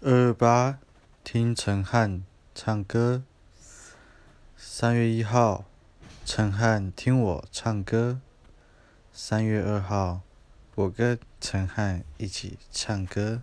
二二八，听陈汉唱歌。三月一号，陈汉听我唱歌。三月二号，我跟陈汉一起唱歌。